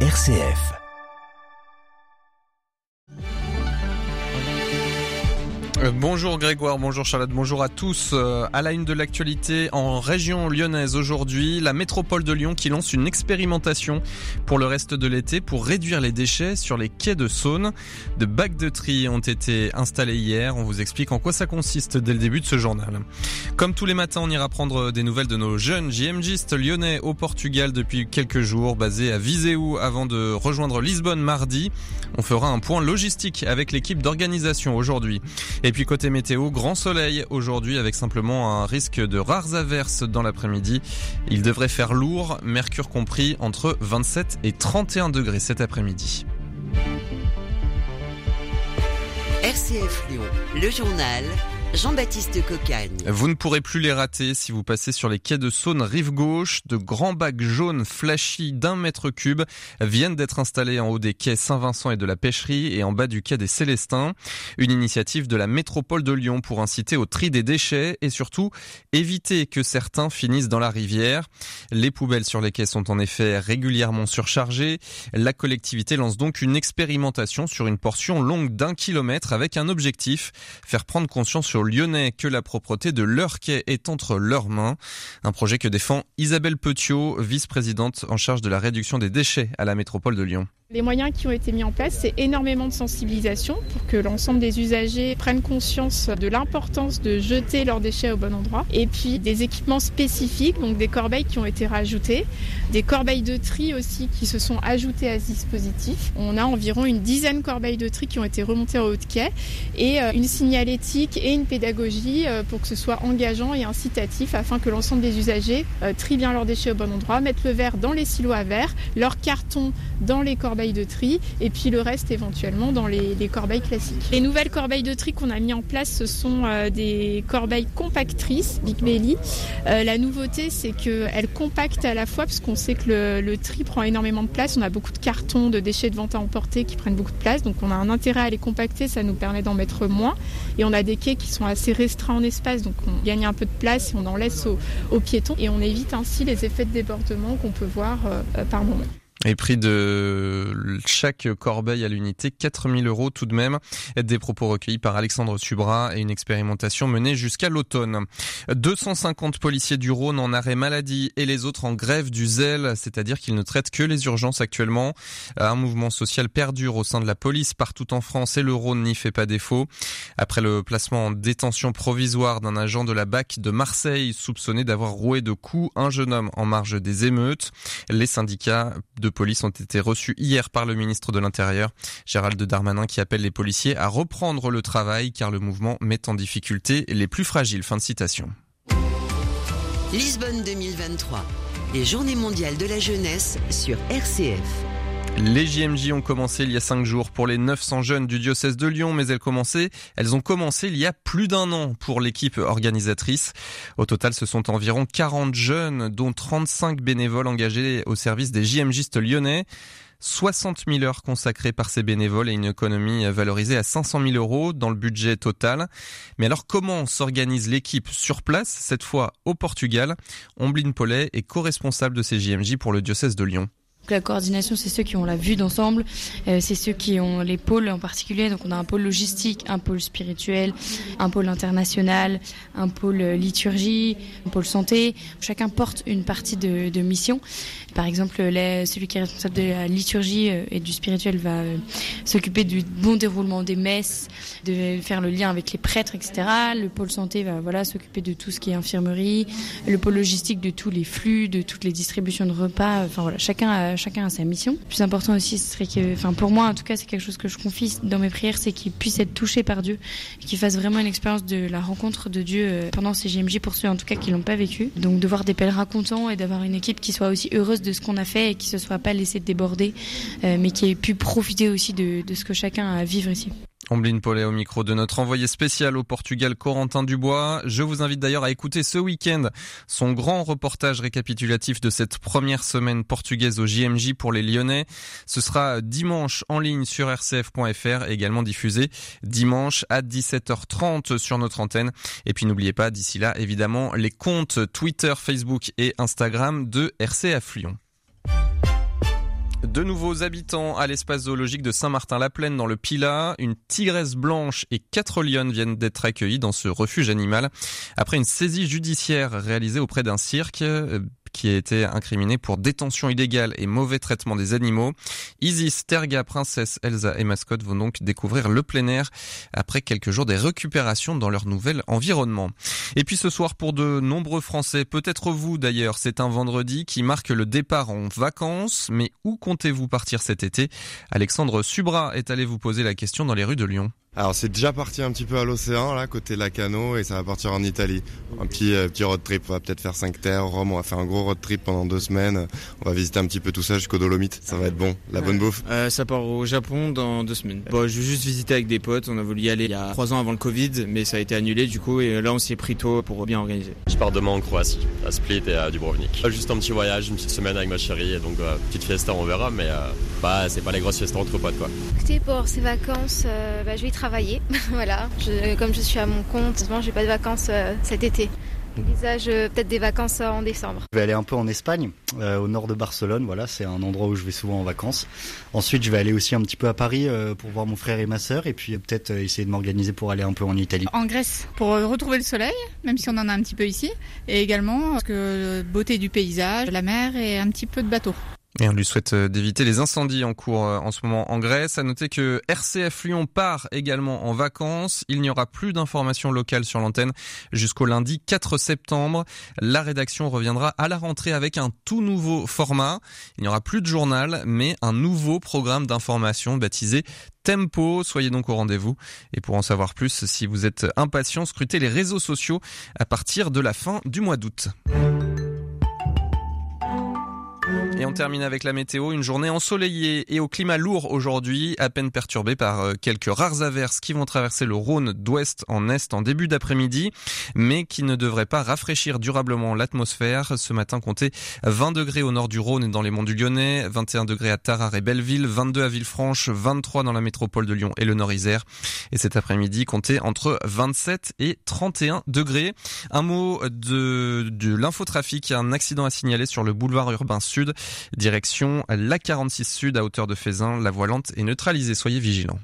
RCF. Bonjour Grégoire, bonjour Charlotte, bonjour à tous. Euh, à la une de l'actualité en région lyonnaise aujourd'hui, la métropole de Lyon qui lance une expérimentation pour le reste de l'été pour réduire les déchets sur les quais de Saône. De bacs de tri ont été installés hier. On vous explique en quoi ça consiste dès le début de ce journal. Comme tous les matins, on ira prendre des nouvelles de nos jeunes JMGistes lyonnais au Portugal depuis quelques jours, basés à Viseu avant de rejoindre Lisbonne mardi. On fera un point logistique avec l'équipe d'organisation aujourd'hui. Côté météo, grand soleil aujourd'hui avec simplement un risque de rares averses dans l'après-midi. Il devrait faire lourd, mercure compris entre 27 et 31 degrés cet après-midi. RCF Lyon, le journal Jean-Baptiste Cocagne. Vous ne pourrez plus les rater si vous passez sur les quais de Saône, rive gauche. De grands bacs jaunes flashy d'un mètre cube viennent d'être installés en haut des quais Saint-Vincent et de la Pêcherie et en bas du quai des Célestins. Une initiative de la métropole de Lyon pour inciter au tri des déchets et surtout éviter que certains finissent dans la rivière. Les poubelles sur les quais sont en effet régulièrement surchargées. La collectivité lance donc une expérimentation sur une portion longue d'un kilomètre avec un objectif, faire prendre conscience lyonnais que la propreté de leur quai est entre leurs mains. Un projet que défend Isabelle Petiot, vice-présidente en charge de la réduction des déchets à la métropole de Lyon. Les moyens qui ont été mis en place, c'est énormément de sensibilisation pour que l'ensemble des usagers prennent conscience de l'importance de jeter leurs déchets au bon endroit. Et puis des équipements spécifiques, donc des corbeilles qui ont été rajoutées, des corbeilles de tri aussi qui se sont ajoutées à ce dispositif. On a environ une dizaine de corbeilles de tri qui ont été remontées en haut de quai et euh, une signalétique et une pédagogie euh, pour que ce soit engageant et incitatif afin que l'ensemble des usagers euh, trient bien leurs déchets au bon endroit, mettent le verre dans les silos à verre, leur carton dans les corbeilles de tri et puis le reste éventuellement dans les, corbeilles classiques. Les nouvelles corbeilles de tri qu'on a mis en place, ce sont euh, des corbeilles compactrices, Big Belly. Euh, la nouveauté, c'est qu'elles compactent à la fois parce qu'on sait que le, tri prend énormément de place. On a beaucoup de cartons, de déchets de vente à emporter qui prennent beaucoup de place. Donc on a un intérêt à les compacter, ça nous permet d'en mettre moins. Et on a des quais qui sont assez restreints en espace, donc on gagne un peu de place et on en laisse aux, piétons. Et on évite ainsi les effets de débordement qu'on peut voir euh, par moment. Et prix de chaque corbeille à l'unité, 4000 euros tout de même. Des propos recueillis par Alexandre Subra et une expérimentation menée jusqu'à l'automne. 250 policiers du Rhône en arrêt maladie et les autres en grève du zèle, c'est-à-dire qu'ils ne traitent que les urgences actuellement. Un mouvement social perdure au sein de la police partout en France et le Rhône n'y fait pas défaut. Après le placement en détention provisoire d'un agent de la BAC de Marseille soupçonné d'avoir roué de coups un jeune homme en marge des émeutes, les syndicats de police ont été reçus hier par le ministre de l'Intérieur, Gérald Darmanin, qui appelle les policiers à reprendre le travail car le mouvement met en difficulté les plus fragiles. Fin de citation. Lisbonne 2023, les Journées mondiales de la jeunesse sur RCF. Les JMJ ont commencé il y a cinq jours pour les 900 jeunes du diocèse de Lyon, mais elles, commencé, elles ont commencé il y a plus d'un an pour l'équipe organisatrice. Au total, ce sont environ 40 jeunes, dont 35 bénévoles engagés au service des JMJistes lyonnais. 60 000 heures consacrées par ces bénévoles et une économie valorisée à 500 000 euros dans le budget total. Mais alors comment s'organise l'équipe sur place, cette fois au Portugal? Ombline Paulet est co-responsable de ces JMJ pour le diocèse de Lyon. La coordination, c'est ceux qui ont la vue d'ensemble, euh, c'est ceux qui ont les pôles en particulier. Donc on a un pôle logistique, un pôle spirituel, un pôle international, un pôle liturgie, un pôle santé. Chacun porte une partie de, mission. Par exemple, celui qui est responsable de la liturgie euh, et du spirituel va euh, s'occuper du bon déroulement des messes, de faire le lien avec les prêtres, etc. Le pôle santé va voilà s'occuper de tout ce qui est infirmerie, le pôle logistique de tous les flux, de toutes les distributions de repas. Enfin voilà, chacun a chacun a sa mission. Le plus important aussi, ce serait que, enfin pour moi en tout cas, c'est quelque chose que je confie dans mes prières, c'est qu'ils puissent être touchés par Dieu, qu'ils fassent vraiment une expérience de la rencontre de Dieu euh, pendant ces JMJ pour ceux en tout cas qui l'ont pas vécu. Donc de voir des pèlerins contents et d'avoir une équipe qui soit aussi heureuse de ce qu'on a fait et qui se soit pas laissé déborder, euh, mais qui ait pu profiter aussi de, de ce que chacun a à vivre ici. Ombline Paulet au micro de notre envoyé spécial au Portugal, Corentin Dubois. Je vous invite d'ailleurs à écouter ce week-end son grand reportage récapitulatif de cette première semaine portugaise au JMJ pour les Lyonnais. Ce sera dimanche en ligne sur rcf.fr, également diffusé dimanche à 17h30 sur notre antenne. Et puis n'oubliez pas, d'ici là, évidemment, les comptes Twitter, Facebook et Instagram de RCF Lyon. De nouveaux habitants à l'espace zoologique de Saint-Martin-la-Plaine dans le Pilat. Une tigresse blanche et quatre lionnes viennent d'être accueillis dans ce refuge animal après une saisie judiciaire réalisée auprès d'un cirque qui a été incriminé pour détention illégale et mauvais traitement des animaux. Isis, Terga, Princesse, Elsa et Mascotte vont donc découvrir le plein air après quelques jours des récupérations dans leur nouvel environnement. Et puis ce soir pour de nombreux Français, peut-être vous d'ailleurs, c'est un vendredi qui marque le départ en vacances, mais où comptez-vous partir cet été? Alexandre Subra est allé vous poser la question dans les rues de Lyon. Alors c'est déjà parti un petit peu à l'océan là côté Lacano et ça va partir en Italie. Un petit euh, petit road trip, on va peut-être faire 5 terres, Rome, on va faire un gros road trip pendant deux semaines. On va visiter un petit peu tout ça jusqu'au Dolomites. Ça va être bon, la bonne bouffe. Euh, ça part au Japon dans deux semaines. Bon, je vais juste visiter avec des potes. On a voulu y aller il y a trois ans avant le Covid, mais ça a été annulé du coup et là on s'y est pris tôt pour bien organiser. Je pars demain en Croatie, à Split et à Dubrovnik. Juste un petit voyage, une petite semaine avec ma chérie et donc euh, petite fiesta on verra, mais euh, bah c'est pas les grosses fiestas entre potes quoi. Écoutez pour ces vacances, euh, bah, je vais y travailler. voilà, je, comme je suis à mon compte, j'ai pas de vacances euh, cet été. J'envisage euh, peut-être des vacances en décembre. Je vais aller un peu en Espagne, euh, au nord de Barcelone. Voilà, c'est un endroit où je vais souvent en vacances. Ensuite, je vais aller aussi un petit peu à Paris euh, pour voir mon frère et ma sœur, et puis peut-être euh, essayer de m'organiser pour aller un peu en Italie. En Grèce, pour retrouver le soleil, même si on en a un petit peu ici, et également parce que beauté du paysage, la mer et un petit peu de bateau. Et on lui souhaite euh, d'éviter les incendies en cours euh, en ce moment en Grèce. À noter que RCF Lyon part également en vacances. Il n'y aura plus d'informations locales sur l'antenne jusqu'au lundi 4 septembre. La rédaction reviendra à la rentrée avec un tout nouveau format. Il n'y aura plus de journal, mais un nouveau programme d'information baptisé Tempo. Soyez donc au rendez-vous. Et pour en savoir plus, si vous êtes impatient, scrutez les réseaux sociaux à partir de la fin du mois d'août. Et on termine avec la météo, une journée ensoleillée et au climat lourd aujourd'hui, à peine perturbée par euh, quelques rares averses qui vont traverser le Rhône d'ouest en est en début d'après-midi, mais qui ne devraient pas rafraîchir durablement l'atmosphère. Ce matin, comptez 20 degrés au nord du Rhône et dans les monts du Lyonnais, 21 degrés à Tarare et Belleville, 22 à Villefranche, 23 dans la métropole de Lyon et le Nord-Isère. Et cet après-midi, comptez entre 27 et 31 degrés. Un mot de, de l'infotrafic, un accident à signaler sur le boulevard urbain sud. Direction la 46 Sud à hauteur de Fézin. La voie lente est neutralisée. Soyez vigilants.